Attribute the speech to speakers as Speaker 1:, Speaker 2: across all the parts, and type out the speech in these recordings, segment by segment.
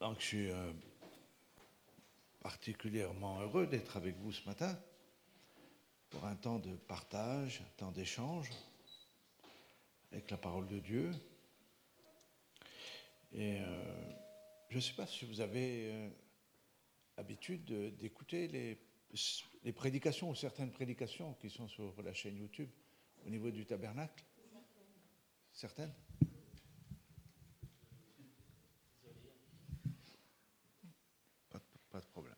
Speaker 1: Donc je suis euh, particulièrement heureux d'être avec vous ce matin pour un temps de partage, un temps d'échange avec la parole de Dieu. Et euh, je ne sais pas si vous avez euh, habitude d'écouter les, les prédications ou certaines prédications qui sont sur la chaîne YouTube au niveau du tabernacle. Certaines pas de problème.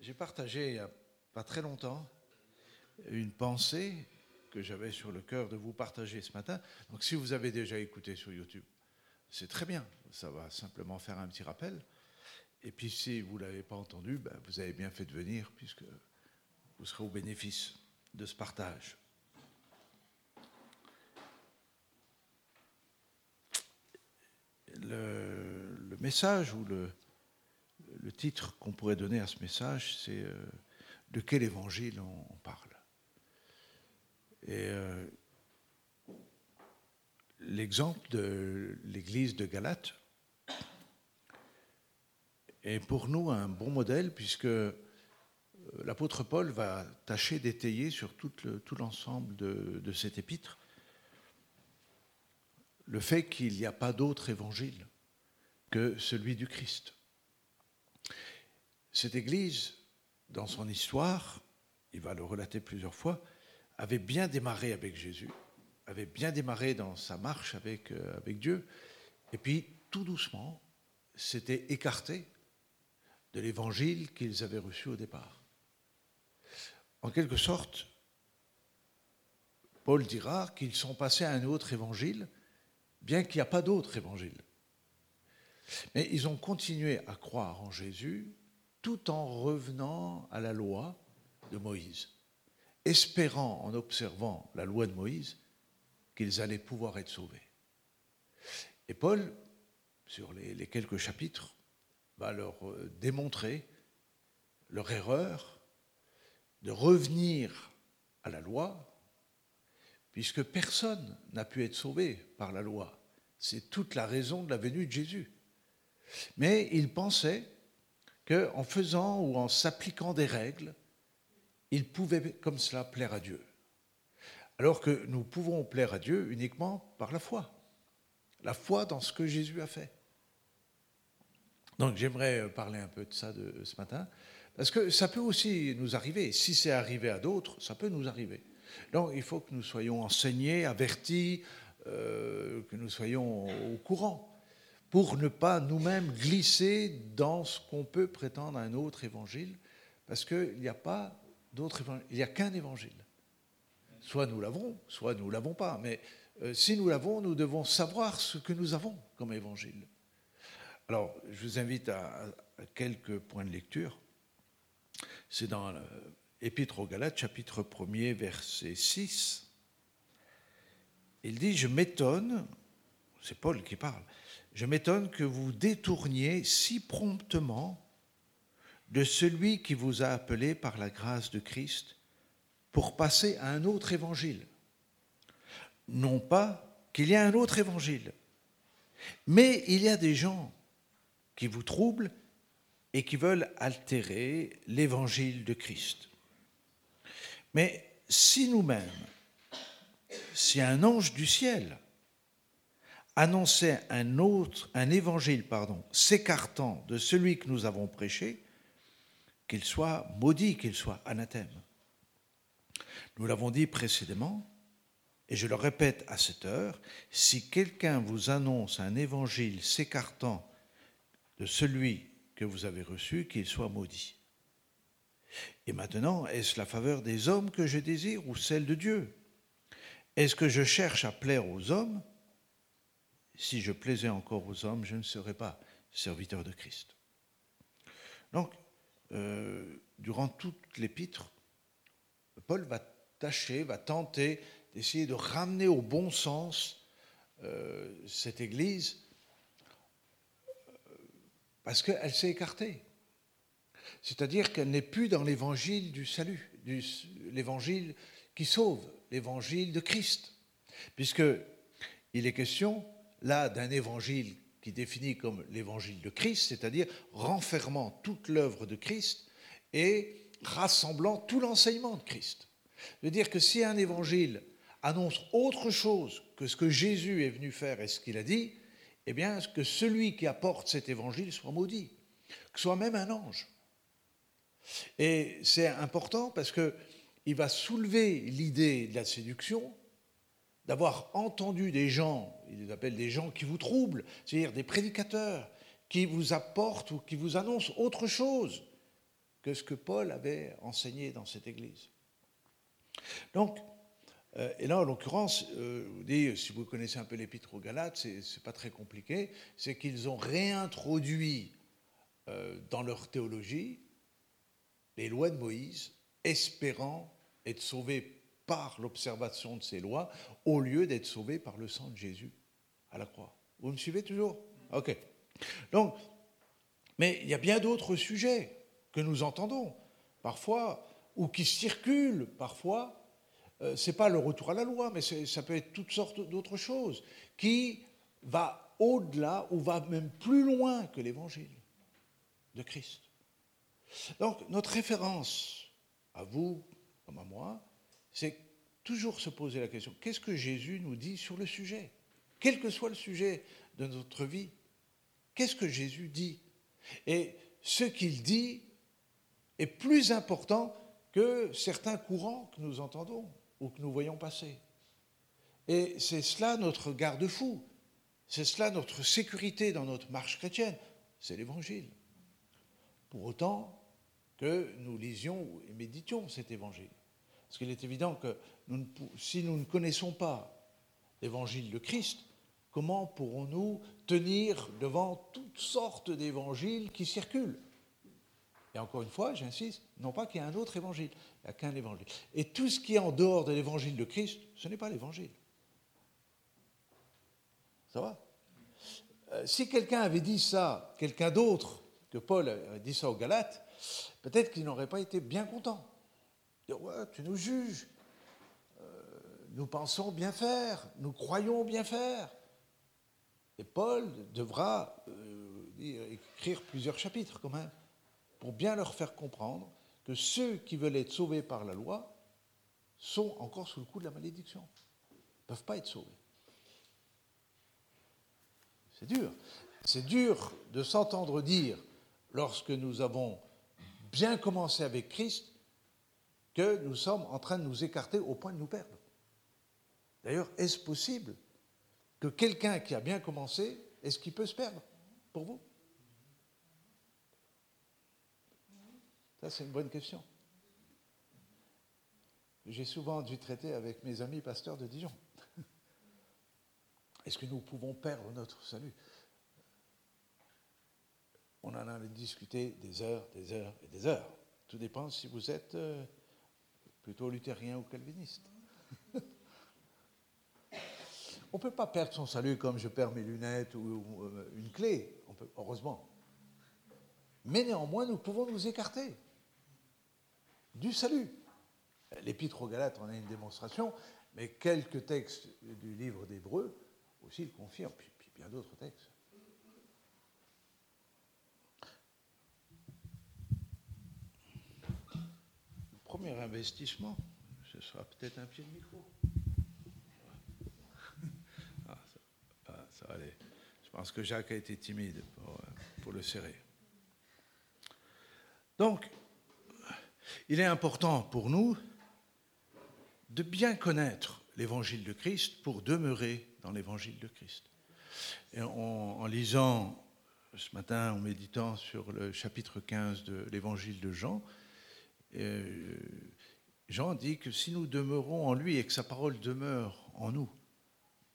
Speaker 1: J'ai partagé il n'y a pas très longtemps une pensée que j'avais sur le cœur de vous partager ce matin. Donc si vous avez déjà écouté sur YouTube, c'est très bien. Ça va simplement faire un petit rappel. Et puis si vous ne l'avez pas entendu, ben, vous avez bien fait de venir puisque vous serez au bénéfice de ce partage. Le, le message ou le, le titre qu'on pourrait donner à ce message, c'est euh, de quel évangile on, parle? Et euh, l'exemple de l'église de Galate est pour nous un bon modèle puisque euh, l'apôtre Paul va tâcher d'étayer sur tout, l'ensemble de, de cet épître le fait qu'il n'y a pas d'autre évangile que celui du Christ. Cette Église, dans son histoire, il va le relater plusieurs fois, avait bien démarré avec Jésus, avait bien démarré dans sa marche avec, euh, avec Dieu, et puis tout doucement s'était écarté de l'évangile qu'ils avaient reçu au départ. En quelque sorte, Paul dira qu'ils sont passés à un autre évangile, bien qu'il n'y a pas d'autre évangile. Mais ils ont continué à croire en Jésus tout en revenant à la loi de Moïse, espérant en observant la loi de Moïse qu'ils allaient pouvoir être sauvés. Et Paul, sur les, quelques chapitres, va leur euh, démontrer leur erreur de revenir à la loi, puisque personne n'a pu être sauvé par la loi. C'est toute la raison de la venue de Jésus. Mais ils pensaient qu'en faisant ou en s'appliquant des règles, il pouvait comme cela plaire à Dieu. Alors que nous pouvons plaire à Dieu uniquement par la foi. La foi dans ce que Jésus a fait. Donc j'aimerais parler un peu de ça ce matin, parce que ça peut aussi nous arriver. Si c'est arrivé à d'autres, ça peut nous arriver. Donc il faut que nous soyons enseignés, avertis, euh, que nous soyons au courant pour ne pas nous-mêmes glisser dans ce qu'on peut prétendre un autre évangile, parce qu'il n'y a pas d'autre évangile, il n'y a qu'un évangile. Soit nous l'avons, soit nous ne l'avons pas, mais euh, si nous l'avons, nous devons savoir ce que nous avons comme évangile. Alors, je vous invite à, quelques points de lecture. C'est dans l'Épître aux Galates, chapitre 1er, verset 6. Il dit, je m'étonne, c'est Paul qui parle, je m'étonne que vous détourniez si promptement de celui qui vous a appelé par la grâce de Christ pour passer à un autre évangile. Non pas qu'il y a un autre évangile, mais il y a des gens qui vous troublent et qui veulent altérer l'évangile de Christ. Mais si nous-mêmes, si un ange du ciel annonçait un autre, un évangile, pardon, s'écartant de celui que nous avons prêché, qu'il soit maudit, qu'il soit anathème. Nous l'avons dit précédemment, et je le répète à cette heure, si quelqu'un vous annonce un évangile s'écartant de celui que vous avez reçu, qu'il soit maudit. Et maintenant, est-ce la faveur des hommes que je désire ou celle de Dieu? Est-ce que je cherche à plaire aux hommes si je plaisais encore aux hommes, je ne serais pas serviteur de Christ. Donc, euh, durant toute l'épître, Paul va tâcher, va tenter d'essayer de ramener au bon sens euh, cette Église euh, parce qu'elle s'est écartée. C'est-à-dire qu'elle n'est plus dans l'évangile du salut, l'évangile qui sauve, l'évangile de Christ, puisque il est question là d'un évangile qui définit comme l'évangile de Christ, c'est-à-dire renfermant toute l'œuvre de Christ et rassemblant tout l'enseignement de Christ. De dire que si un évangile annonce autre chose que ce que Jésus est venu faire et ce qu'il a dit, eh bien, que celui qui apporte cet évangile soit maudit, que soit même un ange. Et c'est important parce qu'il va soulever l'idée de la séduction, d'avoir entendu des gens, il les appelle des gens qui vous troublent, c'est-à-dire des prédicateurs qui vous apportent ou qui vous annoncent autre chose que ce que Paul avait enseigné dans cette église. Donc, euh, et là, en l'occurrence, euh, si vous connaissez un peu l'épître aux Galates, ce n'est pas très compliqué, c'est qu'ils ont réintroduit euh, dans leur théologie les lois de Moïse, espérant être sauvés par l'observation de ces lois, au lieu d'être sauvés par le sang de Jésus à la croix. Vous me suivez toujours? Ok. Donc, mais il y a bien d'autres sujets que nous entendons, parfois, ou qui circulent parfois. Euh, Ce n'est pas le retour à la loi, mais ça peut être toutes sortes d'autres choses, qui va au-delà ou va même plus loin que l'évangile de Christ. Donc, notre référence, à vous comme à moi, c'est toujours se poser la question, qu'est-ce que Jésus nous dit sur le sujet? Quel que soit le sujet de notre vie, qu'est-ce que Jésus dit? Et ce qu'il dit est plus important que certains courants que nous entendons ou que nous voyons passer. Et c'est cela notre garde-fou, c'est cela notre sécurité dans notre marche chrétienne, c'est l'Évangile. Pour autant que nous lisions et méditions cet Évangile. Parce qu'il est évident que si nous ne connaissons pas l'Évangile de Christ, comment pourrons-nous tenir devant toutes sortes d'évangiles qui circulent? Et encore une fois, j'insiste, non pas qu'il y ait un autre évangile, il n'y a qu'un évangile. Et tout ce qui est en dehors de l'évangile de Christ, ce n'est pas l'évangile. Ça va? Euh, Si quelqu'un avait dit ça, quelqu'un d'autre que Paul avait dit ça aux Galates, peut-être qu'il n'aurait pas été bien content. Ouais, tu nous juges, euh, nous pensons bien faire, nous croyons bien faire. Et Paul devra euh, écrire plusieurs chapitres quand même pour bien leur faire comprendre que ceux qui veulent être sauvés par la loi sont encore sous le coup de la malédiction. Ils ne peuvent pas être sauvés. C'est dur. C'est dur de s'entendre dire, lorsque nous avons bien commencé avec Christ, que nous sommes en train de nous écarter au point de nous perdre. D'ailleurs, est-ce possible que quelqu'un qui a bien commencé, est-ce qu'il peut se perdre pour vous Ça, c'est une bonne question. J'ai souvent dû traiter avec mes amis pasteurs de Dijon. Est-ce que nous pouvons perdre notre salut? On en a discuté des heures, des heures et des heures. Tout dépend si vous êtes euh, plutôt luthérien ou calviniste. On ne peut pas perdre son salut comme je perds mes lunettes ou, euh, une clé, heureusement. Mais néanmoins, nous pouvons nous écarter du salut. L'Épître aux Galates en a une démonstration, mais quelques textes du livre d'Hébreu aussi le confirment, puis, bien d'autres textes. Le premier investissement, ce sera peut-être un pied de micro. Ah, Je pense que Jacques a été timide pour, pour le serrer. Donc, il est important pour nous de bien connaître l'évangile de Christ pour demeurer dans l'évangile de Christ. Et en, lisant ce matin, en méditant sur le chapitre 15 de l'évangile de Jean, euh, Jean dit que si nous demeurons en lui et que sa parole demeure en nous,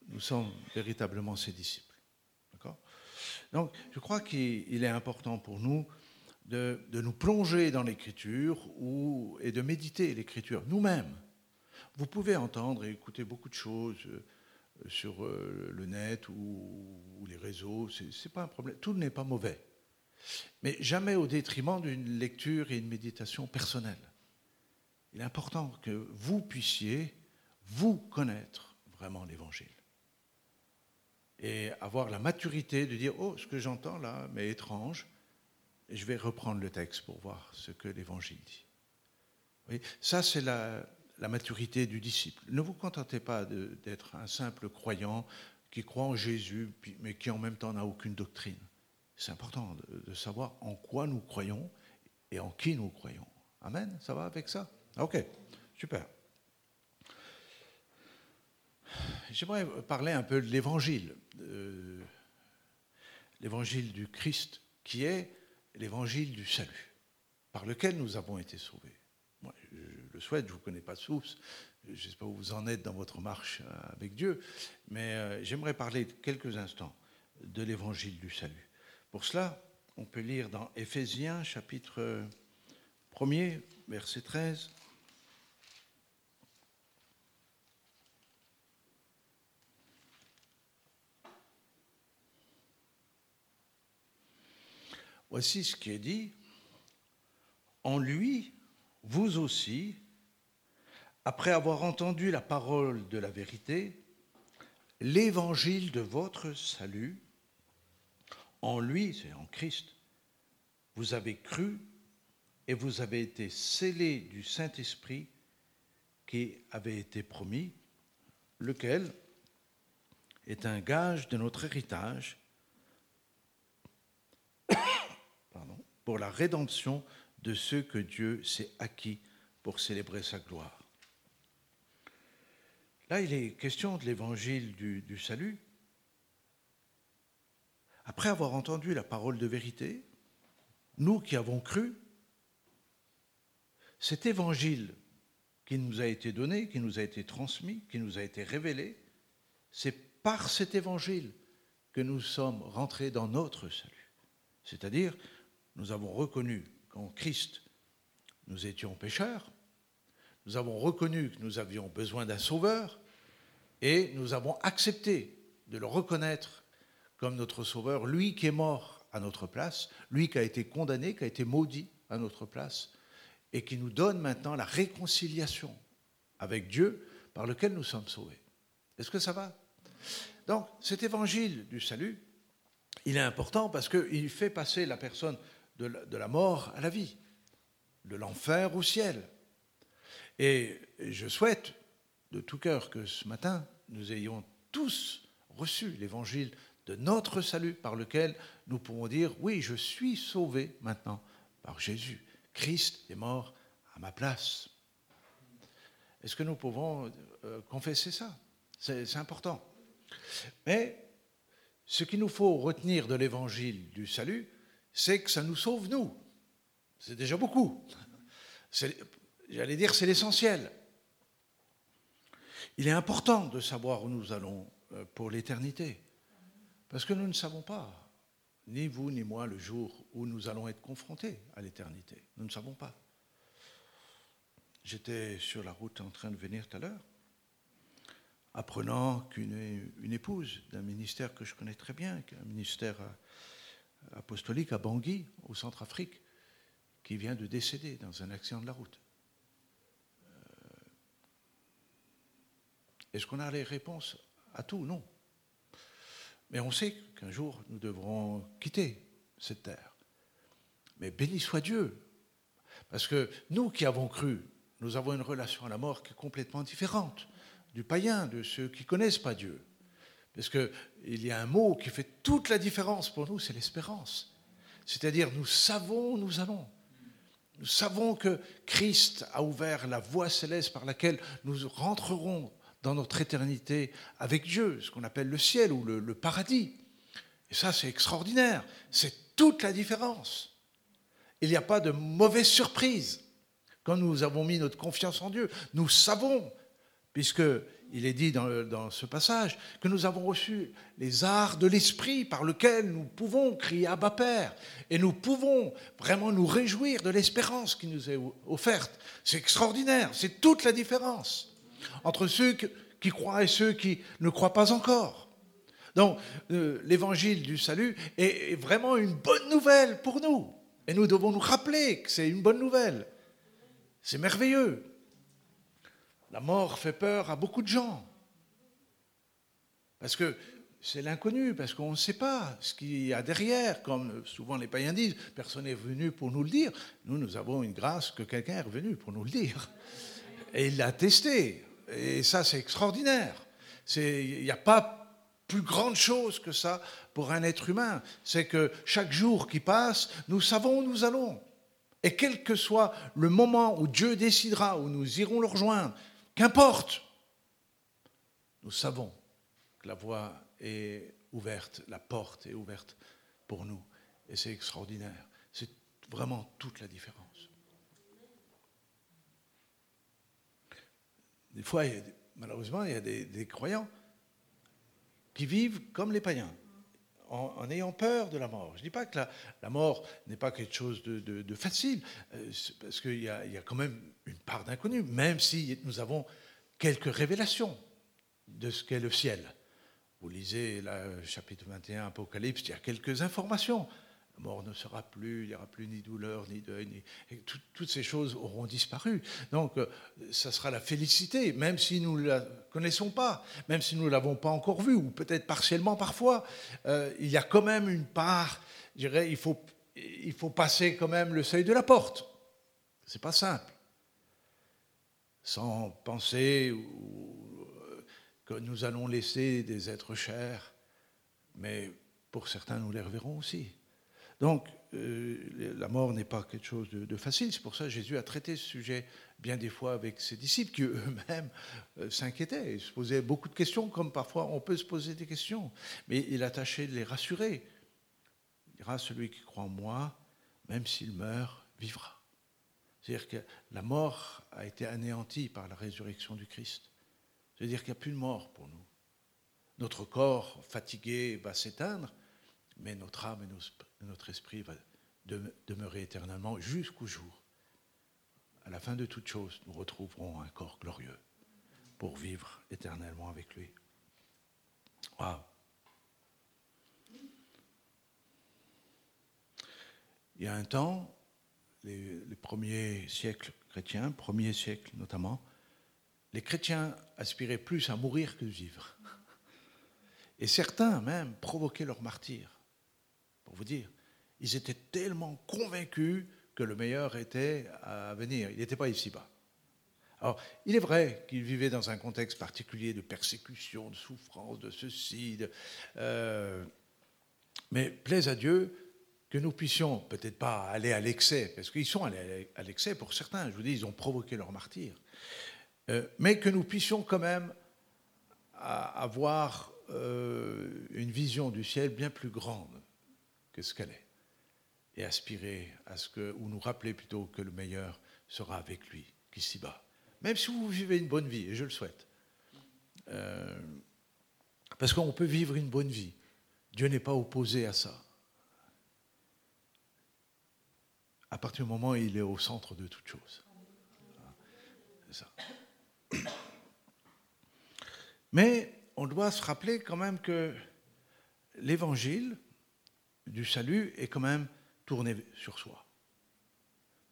Speaker 1: nous sommes véritablement ses disciples. Donc, je crois qu'il est important pour nous de, nous plonger dans l'écriture et de méditer l'écriture nous-mêmes. Vous pouvez entendre et écouter beaucoup de choses euh, sur euh, le net ou, les réseaux, ce n'est pas un problème, tout n'est pas mauvais. Mais jamais au détriment d'une lecture et une méditation personnelle. Il est important que vous puissiez vous connaître vraiment l'Évangile. Et avoir la maturité de dire Oh, ce que j'entends là mais étrange. Je vais reprendre le texte pour voir ce que l'Évangile dit. Ça, c'est la, maturité du disciple. Ne vous contentez pas d'être un simple croyant qui croit en Jésus, mais qui en même temps n'a aucune doctrine. C'est important de, savoir en quoi nous croyons et en qui nous croyons. Amen? Ça va avec ça? Ok, super. J'aimerais parler un peu de l'évangile, euh, l'évangile du Christ, qui est l'évangile du salut, par lequel nous avons été sauvés. Moi, je le souhaite, je ne vous connais pas tous, je ne sais pas où vous en êtes dans votre marche avec Dieu, mais euh, j'aimerais parler quelques instants de l'évangile du salut. Pour cela, on peut lire dans Éphésiens chapitre 1er, verset 13. Voici ce qui est dit. En lui, vous aussi, après avoir entendu la parole de la vérité, l'évangile de votre salut, en lui, c'est en Christ, vous avez cru et vous avez été scellés du Saint-Esprit qui avait été promis, lequel est un gage de notre héritage pour la rédemption de ceux que Dieu s'est acquis pour célébrer sa gloire. Là, il est question de l'évangile du, salut. Après avoir entendu la parole de vérité, nous qui avons cru, cet évangile qui nous a été donné, qui nous a été transmis, qui nous a été révélé, c'est par cet évangile que nous sommes rentrés dans notre salut. C'est-à-dire, nous avons reconnu qu'en Christ, nous étions pécheurs, nous avons reconnu que nous avions besoin d'un sauveur, et nous avons accepté de le reconnaître comme notre sauveur, lui qui est mort à notre place, lui qui a été condamné, qui a été maudit à notre place, et qui nous donne maintenant la réconciliation avec Dieu par lequel nous sommes sauvés. Est-ce que ça va? Donc cet évangile du salut, il est important parce qu'il fait passer la personne de la, mort à la vie, de l'enfer au ciel. Et je souhaite de tout cœur que ce matin, nous ayons tous reçu l'évangile de notre salut par lequel nous pouvons dire, oui, je suis sauvé maintenant par Jésus. Christ est mort à ma place. Est-ce que nous pouvons euh, confesser ça? C'est important. Mais ce qu'il nous faut retenir de l'évangile du salut, c'est que ça nous sauve nous. C'est déjà beaucoup. J'allais dire, c'est l'essentiel. Il est important de savoir où nous allons euh, pour l'éternité, parce que nous ne savons pas, ni vous ni moi, le jour où nous allons être confrontés à l'éternité. Nous ne savons pas. J'étais sur la route en train de venir tout à l'heure, apprenant qu'une une épouse d'un ministère que je connais très bien, un ministère euh, apostolique à Bangui, au Centrafrique, qui vient de décéder dans un accident de la route. Euh, est-ce qu'on a les réponses à tout? Non. Mais on sait qu'un jour, nous devrons quitter cette terre. Mais béni soit Dieu. Parce que nous qui avons cru, nous avons une relation à la mort qui est complètement différente du païen, de ceux qui ne connaissent pas Dieu. Parce qu'il y a un mot qui fait toute la différence pour nous, c'est l'espérance. C'est-à-dire, nous savons, nous allons. Nous savons que Christ a ouvert la voie céleste par laquelle nous rentrerons dans notre éternité avec Dieu, ce qu'on appelle le ciel ou le, le paradis. Et ça, c'est extraordinaire. C'est toute la différence. Il n'y a pas de mauvaise surprise quand nous avons mis notre confiance en Dieu. Nous savons, puisque il est dit dans, ce passage que nous avons reçu les arts de l'esprit par lequel nous pouvons crier Abba Père et nous pouvons vraiment nous réjouir de l'espérance qui nous est offerte. C'est extraordinaire, c'est toute la différence entre ceux qui croient et ceux qui ne croient pas encore. Donc euh, l'évangile du salut est vraiment une bonne nouvelle pour nous et nous devons nous rappeler que c'est une bonne nouvelle. C'est merveilleux. La mort fait peur à beaucoup de gens. Parce que c'est l'inconnu, parce qu'on ne sait pas ce qu'il y a derrière, comme souvent les païens disent, personne n'est venu pour nous le dire. Nous, nous avons une grâce que quelqu'un est revenu pour nous le dire. Et il l'a testé. Et ça, c'est extraordinaire. Il n'y a pas plus grande chose que ça pour un être humain. C'est que chaque jour qui passe, nous savons où nous allons. Et quel que soit le moment où Dieu décidera, où nous irons le rejoindre, qu'importe, nous savons que la voie est ouverte, la porte est ouverte pour nous. Et c'est extraordinaire. C'est vraiment toute la différence. Des fois, malheureusement, il y a des, croyants qui vivent comme les païens, en, ayant peur de la mort. Je ne dis pas que la, mort n'est pas quelque chose de, facile, euh, parce qu'il y, a quand même une part d'inconnu, même si nous avons quelques révélations de ce qu'est le ciel. Vous lisez le chapitre 21 Apocalypse, il y a quelques informations. La mort ne sera plus, il n'y aura plus ni douleur, ni deuil, toutes ces choses auront disparu. Donc, euh, ça sera la félicité, même si nous ne la connaissons pas, même si nous ne l'avons pas encore vue, ou peut-être partiellement parfois. Euh, il y a quand même une part, je dirais, il faut, passer quand même le seuil de la porte. C'est pas simple. Sans penser ou que nous allons laisser des êtres chers, mais pour certains, nous les reverrons aussi. Donc, euh, la mort n'est pas quelque chose de, facile. C'est pour ça que Jésus a traité ce sujet bien des fois avec ses disciples qui eux-mêmes euh, s'inquiétaient. Ils se posaient beaucoup de questions, comme parfois on peut se poser des questions. Mais il a tâché de les rassurer. Il dira Celui qui croit en moi, même s'il meurt, vivra. C'est-à-dire que la mort a été anéantie par la résurrection du Christ. C'est-à-dire qu'il n'y a plus de mort pour nous. Notre corps fatigué va s'éteindre, mais notre âme et notre esprit va demeurer éternellement jusqu'au jour. À la fin de toute chose, nous retrouverons un corps glorieux pour vivre éternellement avec lui. Il y a un temps, les, premiers siècles chrétiens, premiers siècles notamment, les chrétiens aspiraient plus à mourir que vivre. Et certains même provoquaient leur martyr. Pour vous dire, ils étaient tellement convaincus que le meilleur était à venir. Il n'était pas ici-bas. Alors, il est vrai qu'ils vivaient dans un contexte particulier de persécution, de souffrance, de ceci, euh, mais plaise à Dieu que nous puissions peut-être pas aller à l'excès, parce qu'ils sont allés à l'excès pour certains. Je vous dis, ils ont provoqué leur martyr. Euh, mais que nous puissions quand même avoir euh, une vision du ciel bien plus grande que ce qu'elle est, et aspirer à ce que, ou nous rappeler plutôt que le meilleur sera avec lui qu'ici-bas. Même si vous vivez une bonne vie, et je le souhaite. Euh, parce qu'on peut vivre une bonne vie. Dieu n'est pas opposé à ça. À partir du moment où il est au centre de toute chose. Ça. Mais on doit se rappeler quand même que l'évangile du salut est quand même tourné sur soi.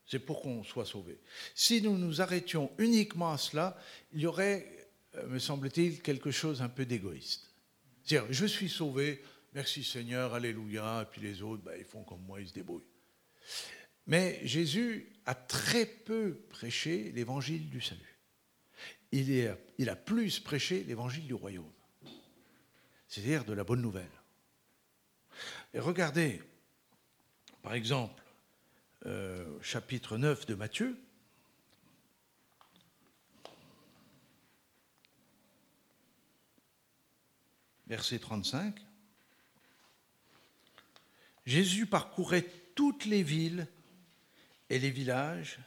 Speaker 1: C'est pour qu'on soit sauvé. Si nous nous arrêtions uniquement à cela, il y aurait, euh, me semble-t-il, quelque chose un peu d'égoïste. C'est-à-dire, je suis sauvé, merci Seigneur, alléluia, et puis les autres, ben, ils font comme moi, ils se débrouillent. Mais Jésus a très peu prêché l'évangile du salut il, a plus prêché l'évangile du royaume, c'est-à-dire de la bonne nouvelle. Et regardez, par exemple, euh, chapitre 9 de Matthieu, verset 35. Jésus parcourait toutes les villes et les villages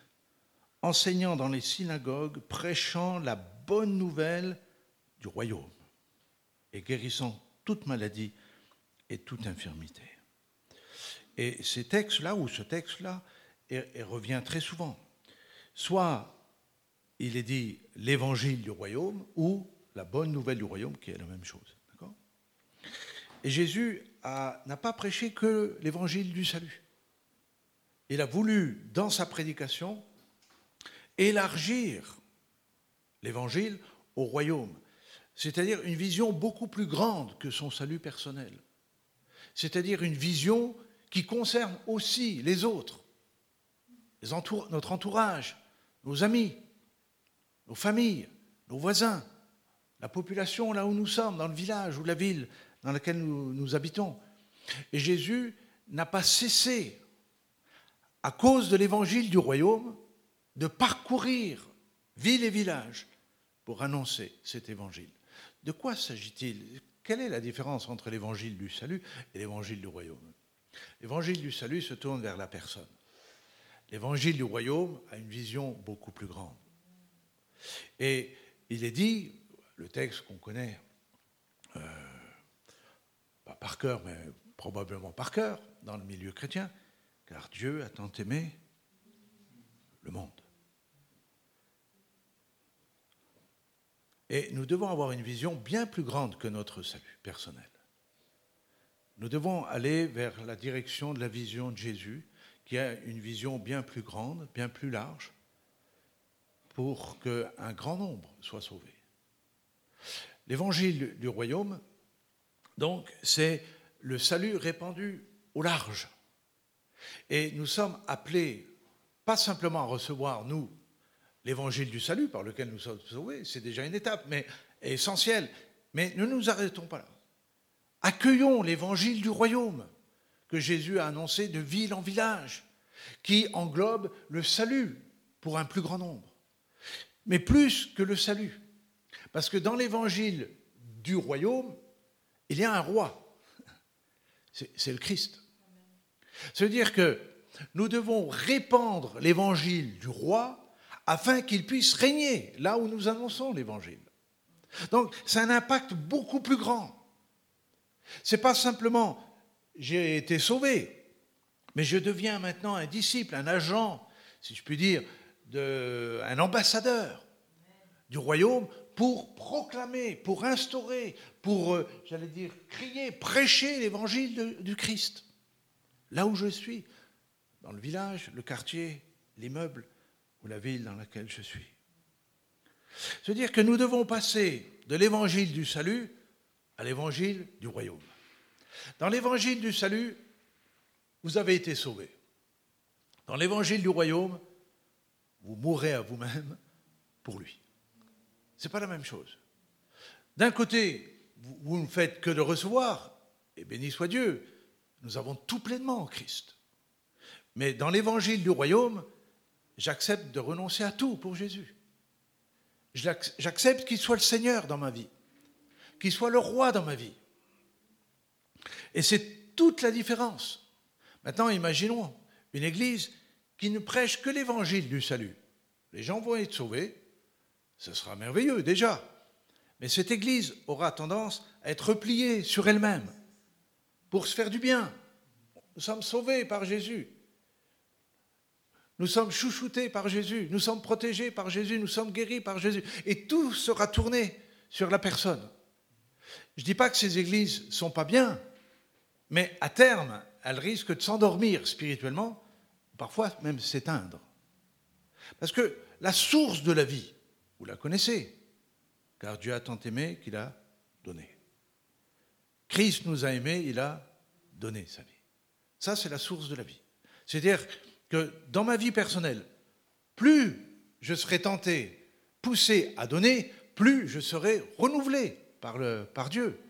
Speaker 1: enseignant dans les synagogues, prêchant la bonne nouvelle du royaume et guérissant toute maladie et toute infirmité. Et ces textes-là, ou ce texte-là, revient très souvent. Soit il est dit l'évangile du royaume, ou la bonne nouvelle du royaume, qui est la même chose. Et Jésus n'a pas prêché que l'évangile du salut. Il a voulu, dans sa prédication, élargir l'évangile au royaume. c'est-à-dire une vision beaucoup plus grande que son salut personnel, c'est-à-dire une vision qui concerne aussi les autres, notre entourage, nos amis, nos familles, nos voisins, la population là où nous sommes, dans le village ou la ville dans laquelle nous, nous habitons. Et Jésus n'a pas cessé, à cause de l'évangile du royaume, de parcourir ville et village pour annoncer cet évangile. De quoi s'agit-il? Quelle est la différence entre l'évangile du salut et l'évangile du royaume? L'évangile du salut se tourne vers la personne. L'évangile du royaume a une vision beaucoup plus grande. Et il est dit, le texte qu'on connaît, euh, pas par cœur, mais probablement par cœur, dans le milieu chrétien, car Dieu a tant aimé le monde. Et nous devons avoir une vision bien plus grande que notre salut personnel. Nous devons aller vers la direction de la vision de Jésus, qui a une vision bien plus grande, bien plus large, pour qu'un grand nombre soit sauvé. L'évangile du royaume, donc, c'est le salut répandu au large. Et nous sommes appelés pas simplement à recevoir, nous, l'évangile du salut par lequel nous sommes sauvés, c'est déjà une étape, mais essentielle. Mais ne nous arrêtons pas là. Accueillons l'évangile du royaume que Jésus a annoncé de ville en village, qui englobe le salut pour un plus grand nombre. Mais plus que le salut. Parce que dans l'évangile du royaume, il y a un roi. C'est le Christ. C'est-à-dire que nous devons répandre l'évangile du roi afin qu'il puisse régner là où nous annonçons l'évangile. Donc, c'est un impact beaucoup plus grand. C'est pas simplement j'ai été sauvé, mais je deviens maintenant un disciple, un agent, si je puis dire, de, un ambassadeur du royaume pour proclamer, pour instaurer, pour, euh, j'allais dire, crier, prêcher l'évangile du Christ. Là où je suis, dans le village, le quartier, l'immeuble ou la ville dans laquelle je suis. C'est-à-dire que nous devons passer de l'évangile du salut à l'évangile du royaume. Dans l'évangile du salut, vous avez été sauvés. Dans l'évangile du royaume, vous mourrez à vous-même pour lui. Ce n'est pas la même chose. D'un côté, vous ne faites que de recevoir, et béni soit Dieu, nous avons tout pleinement en Christ. Mais dans l'évangile du royaume, j'accepte de renoncer à tout pour Jésus. J'accepte qu'il soit le Seigneur dans ma vie, qu'il soit le roi dans ma vie. Et c'est toute la différence. Maintenant, imaginons une église qui ne prêche que l'évangile du salut. Les gens vont être sauvés, ce sera merveilleux déjà. Mais cette église aura tendance à être repliée sur elle-même pour se faire du bien. Nous sommes sauvés par Jésus. Nous sommes chouchoutés par Jésus, nous sommes protégés par Jésus, nous sommes guéris par Jésus. Et tout sera tourné sur la personne. Je ne dis pas que ces églises ne sont pas bien, mais à terme, elles risquent de s'endormir spirituellement, parfois même s'éteindre. Parce que la source de la vie, vous la connaissez, car Dieu a tant aimé qu'il a donné. Christ nous a aimés, il a donné sa vie. Ça, c'est la source de la vie. C'est-à-dire que dans ma vie personnelle, plus je serai tenté, poussé à donner, plus je serai renouvelé par, le, par Dieu.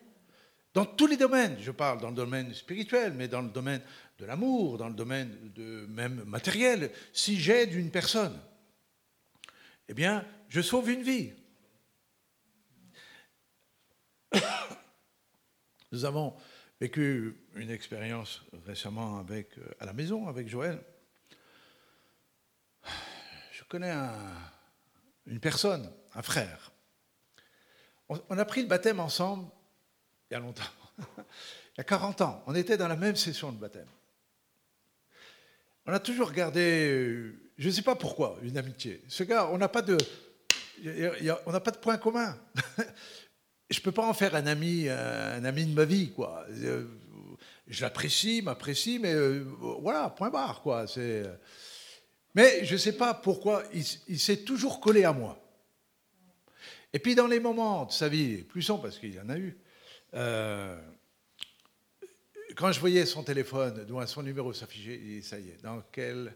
Speaker 1: Dans tous les domaines, je parle dans le domaine spirituel, mais dans le domaine de l'amour, dans le domaine de même matériel, si j'aide une personne, eh bien, je sauve une vie. Nous avons vécu une expérience récemment euh, à la maison avec Joël connais une personne, un frère. On, a pris le baptême ensemble il y a longtemps, il y a 40 ans. On était dans la même session de baptême. On a toujours gardé, je ne sais pas pourquoi, une amitié. Ce gars, on n'a pas de, on n'a pas de point commun. je ne peux pas en faire un ami, un ami de ma vie, quoi. Je l'apprécie, m'apprécie, mais euh, voilà, point barre, quoi. Mais je ne sais pas pourquoi, il, s'est toujours collé à moi. Et puis dans les moments de sa vie plus sombres, parce qu'il y en a eu, euh, quand je voyais son téléphone, dont son numéro dit, ça y est, dans quel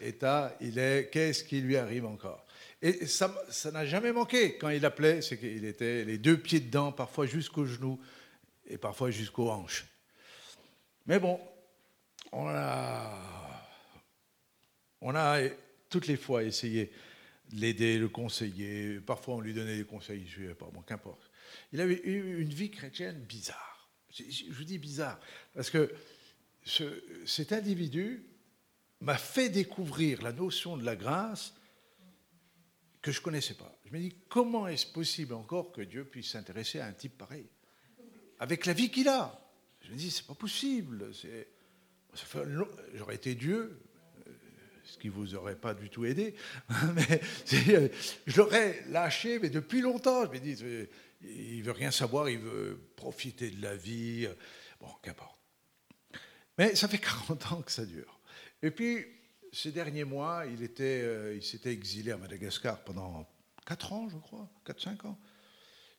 Speaker 1: état il est, qu'est-ce qui lui arrive encore? Et ça n'a jamais manqué. Quand il appelait, c'est qu'il était les deux pieds dedans, parfois jusqu'aux genoux et parfois jusqu'aux hanches. Mais bon, on a, on a toutes les fois essayé l'aider, le conseiller. Parfois, on lui donnait des conseils, je ne pas, bon, qu'importe. Il avait eu une vie chrétienne bizarre. Je vous dis bizarre, parce que ce, cet individu m'a fait découvrir la notion de la grâce que je ne connaissais pas. Je me dis, comment est-ce possible encore que Dieu puisse s'intéresser à un type pareil Avec la vie qu'il a? Je me dis, c'est pas possible. J'aurais été Dieu, ce qui ne vous aurait pas du tout aidé. mais je l'aurais lâché, mais depuis longtemps. Je me dis, il veut rien savoir, il veut profiter de la vie. Bon, qu'importe. Mais ça fait 40 ans que ça dure. Et puis, ces derniers mois, il, était, euh, il s'était exilé à Madagascar pendant 4 ans, je crois, 4-5 ans.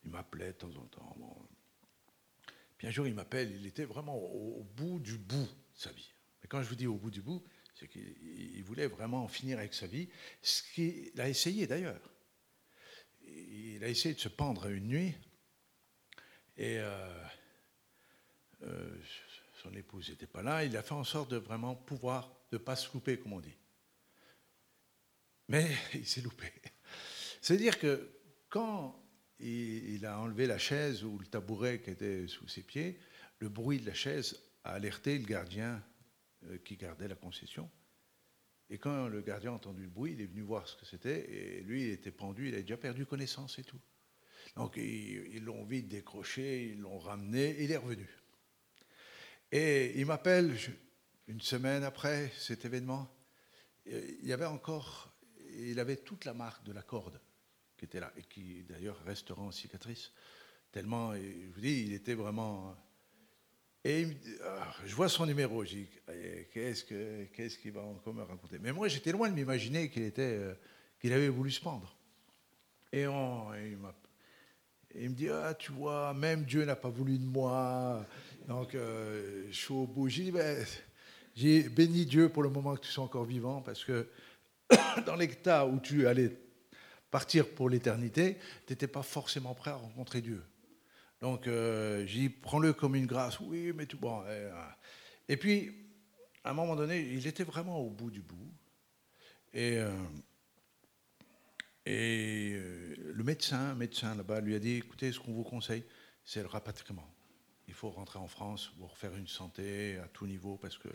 Speaker 1: Il m'appelait de temps en temps. Puis un jour, il m'appelle, il était vraiment au, bout du bout de sa vie. Mais quand je vous dis au bout du bout, c'est voulait vraiment en finir avec sa vie, ce qu'il a essayé d'ailleurs. Il a essayé de se pendre une nuit, et euh, euh, son épouse n'était pas là, il a fait en sorte de vraiment pouvoir, ne pas se louper, comme on dit. Mais il s'est loupé. C'est-à-dire que quand il a enlevé la chaise ou le tabouret qui était sous ses pieds, le bruit de la chaise a alerté le gardien qui gardait la concession. Et quand le gardien a entendu le bruit, il est venu voir ce que c'était, et lui, il était pendu, il avait déjà perdu connaissance et tout. Donc ils l'ont vite décroché, ils l'ont ramené, il est revenu. Et il m'appelle une semaine après cet événement. Il y avait encore, il avait toute la marque de la corde qui était là, et qui d'ailleurs restera en cicatrice. Tellement, je vous dis, il était vraiment et ah, je vois son numéro, je dis, eh, qu'est-ce qu'il va encore me raconter? Mais moi, j'étais loin de m'imaginer qu'il euh, qu'il avait voulu se pendre. Et, on, il, me dit, ah, tu vois, même Dieu n'a pas voulu de moi. Donc, euh, je suis au bout. J'ai dit, ben, j'ai béni Dieu pour le moment que tu sois encore vivant, parce que dans l'état où tu allais partir pour l'éternité, tu n'étais pas forcément prêt à rencontrer Dieu. Donc, euh, j'ai dit, prends-le comme une grâce. Oui, mais tout bon. Et, puis, à un moment donné, il était vraiment au bout du bout. Et, euh, et euh, le médecin, médecin là-bas, lui a dit, écoutez, ce qu'on vous conseille, c'est le rapatriement. Il faut rentrer en France pour refaire une santé à tout niveau, parce que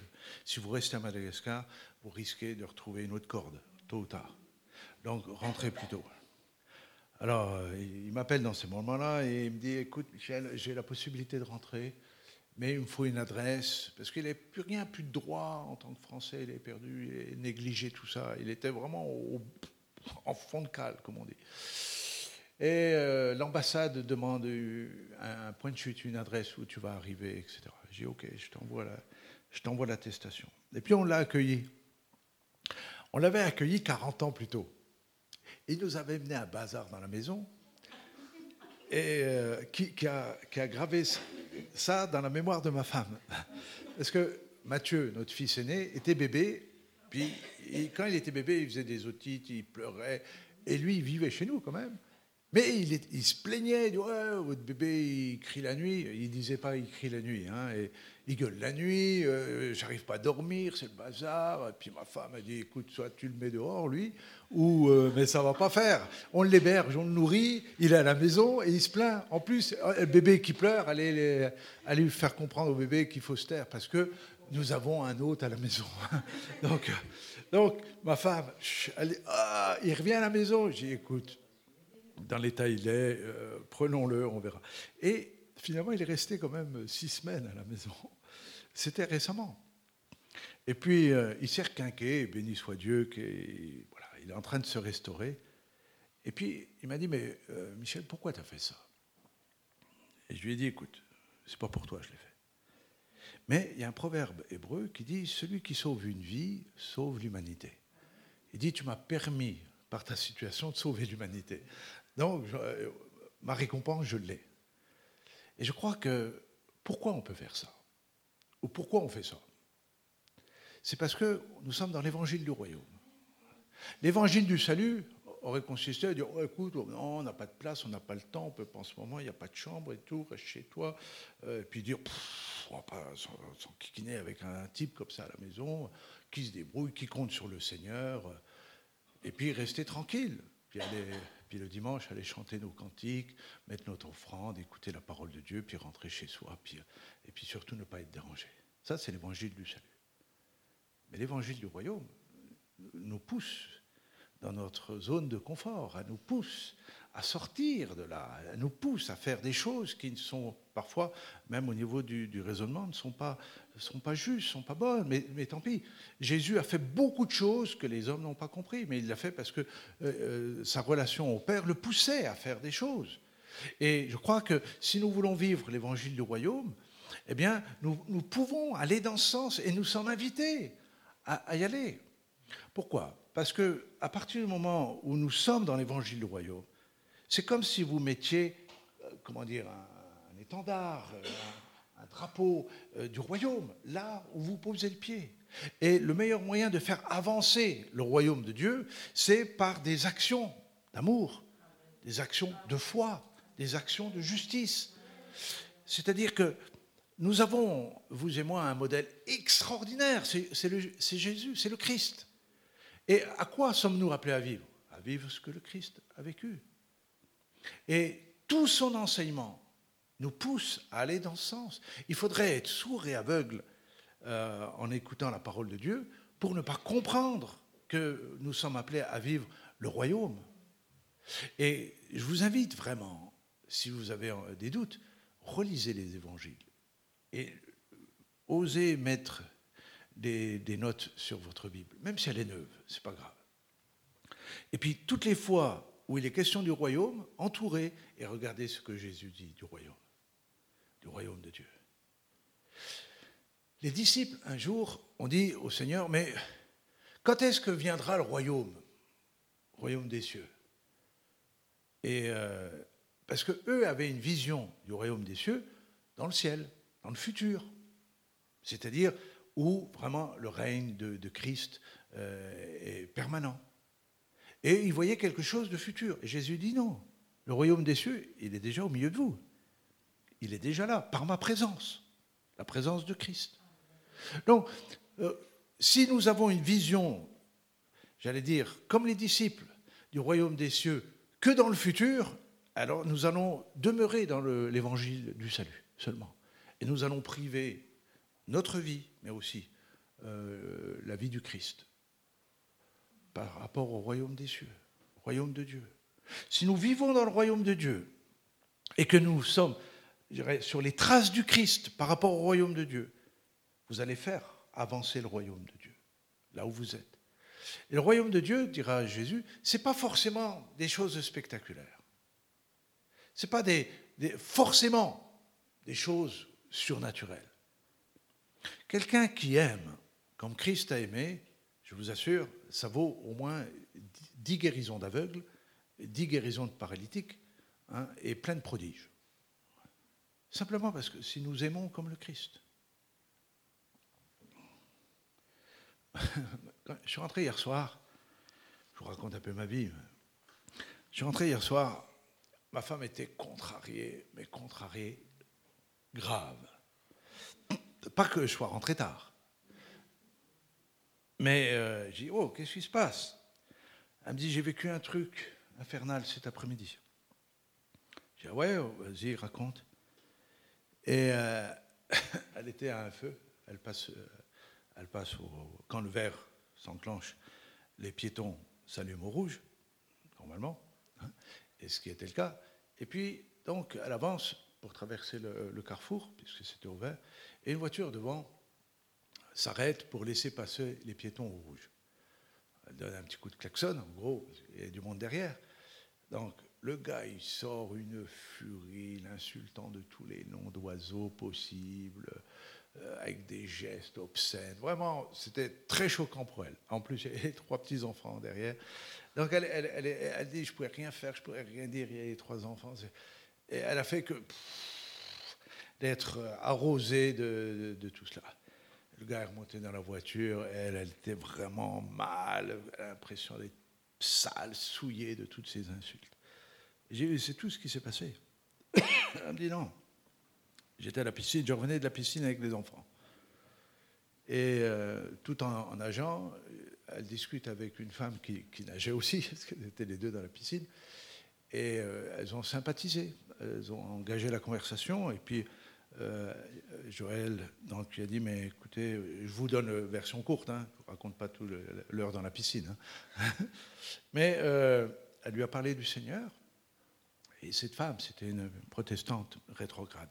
Speaker 1: si vous restez à Madagascar, vous risquez de retrouver une autre corde, tôt ou tard. Donc, rentrez plus tôt. Alors, euh, il m'appelle dans ces moments-là et il me dit Écoute, Michel, j'ai la possibilité de rentrer, mais il me faut une adresse, parce qu'il n'avait plus rien, plus de droit en tant que Français, il est perdu, il est négligé tout ça. Il était vraiment en fond de cale, comme on dit. Et euh, l'ambassade demande un, point de chute, une adresse où tu vas arriver, etc. J'ai dit Ok, je t'envoie l'attestation. et puis on l'a accueilli. On l'avait accueilli 40 ans plus tôt. Il nous avait mené un bazar dans la maison et euh, qui, a, gravé ça dans la mémoire de ma femme. Parce que Mathieu, notre fils aîné, était bébé, puis quand il était bébé, il faisait des otites, il pleurait, et lui, il vivait chez nous quand même. Mais il, se plaignait, il disait, ouais, votre bébé, il crie la nuit. Il disait pas, il crie la nuit. Hein, il gueule la nuit, euh, j'arrive pas à dormir, c'est le bazar. Et puis ma femme a dit, écoute, soit tu le mets dehors, lui, ou euh, mais ça va pas faire. On l'héberge, on le nourrit, il est à la maison et il se plaint. En plus, euh, le bébé qui pleure, allez, allez lui faire comprendre au bébé qu'il faut se taire parce que nous avons un hôte à la maison. donc, donc, ma femme, ah, il revient à la maison. J'ai écoute, dans l'état il est, euh, prenons-le, on verra. Et finalement, il est resté quand même six semaines à la maison. C'était récemment. Et puis, euh, il s'est requinqué, béni soit Dieu, il est en train de se restaurer. Et puis, il m'a dit, mais euh, Michel, pourquoi tu as fait ça? Et je lui ai dit, écoute, c'est pas pour toi, je l'ai fait. Mais il y a un proverbe hébreu qui dit, celui qui sauve une vie sauve l'humanité. Il dit, tu m'as permis, par ta situation, de sauver l'humanité. Donc, ma récompense, je l'ai. Et je crois que pourquoi on peut faire ça? Ou pourquoi on fait ça? C'est parce que nous sommes dans l'évangile du royaume. L'évangile du salut aurait consisté à dire oh, écoute, on n'a pas de place, on n'a pas le temps, on peut pas en ce moment, il n'y a pas de chambre et tout, reste chez toi. Euh, et puis dire on va pas avec un type comme ça à la maison, qui se débrouille, qui compte sur le Seigneur, et puis rester tranquille. Puis, puis le dimanche, aller chanter nos cantiques, mettre notre offrande, écouter la parole de Dieu, puis rentrer chez soi, puis, et puis surtout ne pas être dérangé. Ça, c'est l'évangile du salut. Mais l'évangile du royaume nous pousse dans notre zone de confort, elle nous pousse à sortir de là, elle nous pousse à faire des choses qui ne sont parfois, même au niveau du, raisonnement, ne sont pas, sont pas justes, ne sont pas bonnes, mais, mais, tant pis. Jésus a fait beaucoup de choses que les hommes n'ont pas compris, mais il l'a fait parce que euh, euh, sa relation au Père le poussait à faire des choses. Et je crois que si nous voulons vivre l'évangile du royaume, eh bien, nous, nous, pouvons aller dans ce sens et nous sommes invités à, à y aller. Pourquoi? Parce que à partir du moment où nous sommes dans l'évangile du royaume, c'est comme si vous mettiez, euh, comment dire, un, étendard, euh, un, drapeau euh, du royaume, là où vous posez le pied. Et le meilleur moyen de faire avancer le royaume de Dieu, c'est par des actions d'amour, des actions de foi, des actions de justice. C'est-à-dire que nous avons, vous et moi, un modèle extraordinaire, c'est Jésus, c'est le Christ. Et à quoi sommes-nous appelés à vivre? À vivre ce que le Christ a vécu. Et tout son enseignement nous pousse à aller dans ce sens. Il faudrait être sourd et aveugle euh, en écoutant la parole de Dieu pour ne pas comprendre que nous sommes appelés à vivre le royaume. Et je vous invite vraiment, si vous avez euh, des doutes, relisez les évangiles et osez mettre des, des notes sur votre Bible, même si elle est neuve, c'est pas grave. Et puis toutes les fois où il est question du royaume, entouré, et regardez ce que Jésus dit du royaume, du royaume de Dieu. Les disciples, un jour, ont dit au Seigneur, mais quand est-ce que viendra le royaume, le royaume des cieux? Euh, parce que eux avaient une vision du royaume des cieux dans le ciel, dans le futur, c'est-à-dire où vraiment le règne de, Christ euh, est permanent. Et il voyait quelque chose de futur. Et Jésus dit non, le royaume des cieux, il est déjà au milieu de vous. Il est déjà là, par ma présence, la présence de Christ. Donc, euh, si nous avons une vision, j'allais dire, comme les disciples du royaume des cieux, que dans le futur, alors nous allons demeurer dans l'évangile du salut seulement. Et nous allons priver notre vie, mais aussi euh, la vie du Christ par rapport au royaume des cieux, au royaume de Dieu. Si nous vivons dans le royaume de Dieu et que nous sommes je dirais, sur les traces du Christ par rapport au royaume de Dieu, vous allez faire avancer le royaume de Dieu, là où vous êtes. Et le royaume de Dieu, dira Jésus, ce n'est pas forcément des choses spectaculaires. Ce n'est pas des, forcément des choses surnaturelles. Quelqu'un qui aime, comme Christ a aimé, je vous assure, ça vaut au moins 10 guérisons d'aveugles, 10 guérisons de paralytiques hein, et plein de prodiges. Simplement parce que si nous aimons comme le Christ. je suis rentré hier soir, je vous raconte un peu ma vie. Je suis rentré hier soir, ma femme était contrariée, mais contrariée grave. Pas que je sois rentré tard, mais euh, j'ai dit, oh, qu'est-ce qui se passe? Elle me dit, j'ai vécu un truc infernal cet après-midi. J'ai dit, ouais, oh, vas-y, raconte. Et euh, elle était à un feu, elle passe, euh, elle passe quand le verre s'enclenche, les piétons s'allument au rouge, normalement, hein, et ce qui était le cas. Et puis, donc, elle avance pour traverser le, le carrefour, puisque c'était ouvert, et une voiture devant s'arrête pour laisser passer les piétons au rouge. Elle donne un petit coup de klaxon, en gros, il y a du monde derrière. Donc, le gars, il sort une furie, l'insultant de tous les noms d'oiseaux possibles, euh, avec des gestes obscènes. Vraiment, c'était très choquant pour elle. En plus, il y avait trois petits-enfants derrière. Donc elle, dit, je ne pouvais rien faire, je ne pouvais rien dire, il y avait trois enfants. Et elle a fait que d'être arrosée de, tout cela. Le gars est remonté dans la voiture, elle, elle était vraiment mal, l'impression d'être sale, souillée de toutes ces insultes. J'ai dit, c'est tout ce qui s'est passé. elle me dit non. J'étais à la piscine, je revenais de la piscine avec les enfants. Et euh, tout en, nageant, elle discute avec une femme qui, nageait aussi, parce qu'elles étaient les deux dans la piscine. Et euh, elles ont sympathisé, elles ont engagé la conversation. Et puis euh, Joël donc, lui a dit Mais écoutez, je vous donne version courte, hein, je ne raconte pas tout l'heure dans la piscine. Hein. Mais elle lui a parlé du Seigneur. Et cette femme, c'était une protestante rétrograde.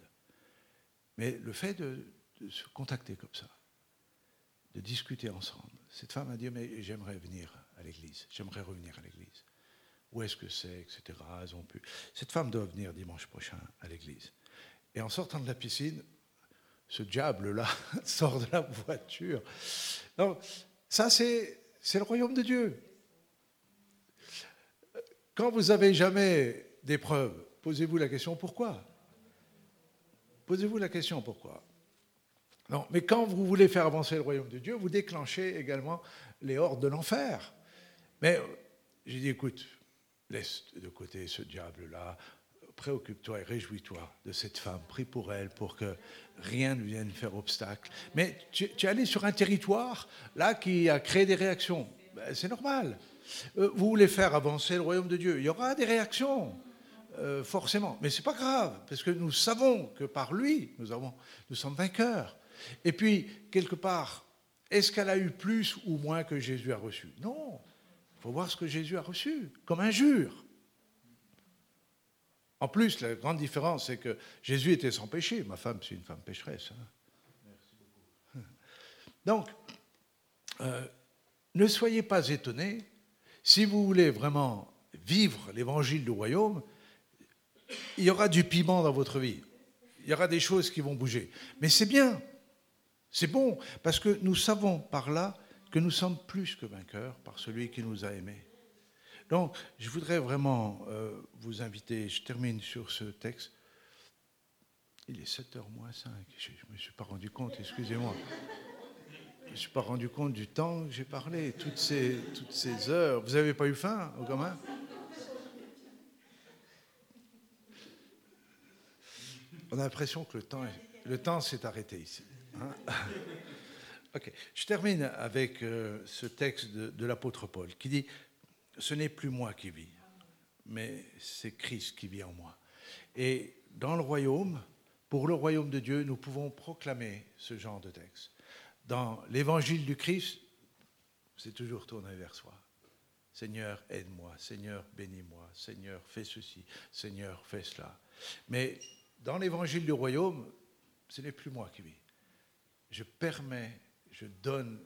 Speaker 1: Mais le fait de, se contacter comme ça, de discuter ensemble, cette femme a dit, mais j'aimerais venir à l'église, j'aimerais revenir à l'église. Où est-ce que c'est, etc. Ont pu. Cette femme doit venir dimanche prochain à l'église. Et en sortant de la piscine, ce diable-là sort de la voiture. Donc, ça, c'est, c'est le royaume de Dieu. Quand vous n'avez jamais d'épreuve, posez-vous la question pourquoi? Posez-vous la question pourquoi? Non, mais quand vous voulez faire avancer le royaume de Dieu, vous déclenchez également les hordes de l'enfer. Mais j'ai dit, écoute, laisse de côté ce diable-là, préoccupe-toi et réjouis-toi de cette femme, prie pour elle pour que rien ne vienne faire obstacle. Mais tu, es allé sur un territoire là qui a créé des réactions. Ben, c'est normal. Euh, vous voulez faire avancer le royaume de Dieu, il y aura des réactions. Euh, forcément. Mais ce n'est pas grave, parce que nous savons que par lui, nous, avons, nous sommes vainqueurs. Et puis, quelque part, est-ce qu'elle a eu plus ou moins que Jésus a reçu? Non. Il faut voir ce que Jésus a reçu, comme injure. En plus, la grande différence, c'est que Jésus était sans péché. Ma femme, c'est une femme pécheresse. Hein. Donc, euh, ne soyez pas étonnés. Si vous voulez vraiment vivre l'évangile du royaume, il y aura du piment dans votre vie. Il y aura des choses qui vont bouger. Mais c'est bien. C'est bon. Parce que nous savons par là que nous sommes plus que vainqueurs par celui qui nous a aimés. Donc, je voudrais vraiment euh, vous inviter, je termine sur ce texte. Il est 7h moins 5. Je ne me suis pas rendu compte, excusez-moi. Je ne suis pas rendu compte du temps que j'ai parlé, toutes ces, heures. Vous n'avez pas eu faim au commun On a l'impression que le temps, le temps s'est arrêté ici. Hein. ok. Je termine avec euh, ce texte de, l'apôtre Paul qui dit Ce n'est plus moi qui vis, mais c'est Christ qui vit en moi. Et dans le royaume, pour le royaume de Dieu, nous pouvons proclamer ce genre de texte. Dans l'évangile du Christ, c'est toujours tourné vers soi. Seigneur, aide-moi. Seigneur, bénis-moi. Seigneur, fais ceci. Seigneur, fais cela. Mais dans l'évangile du royaume, ce n'est plus moi qui vis. Je permets, je donne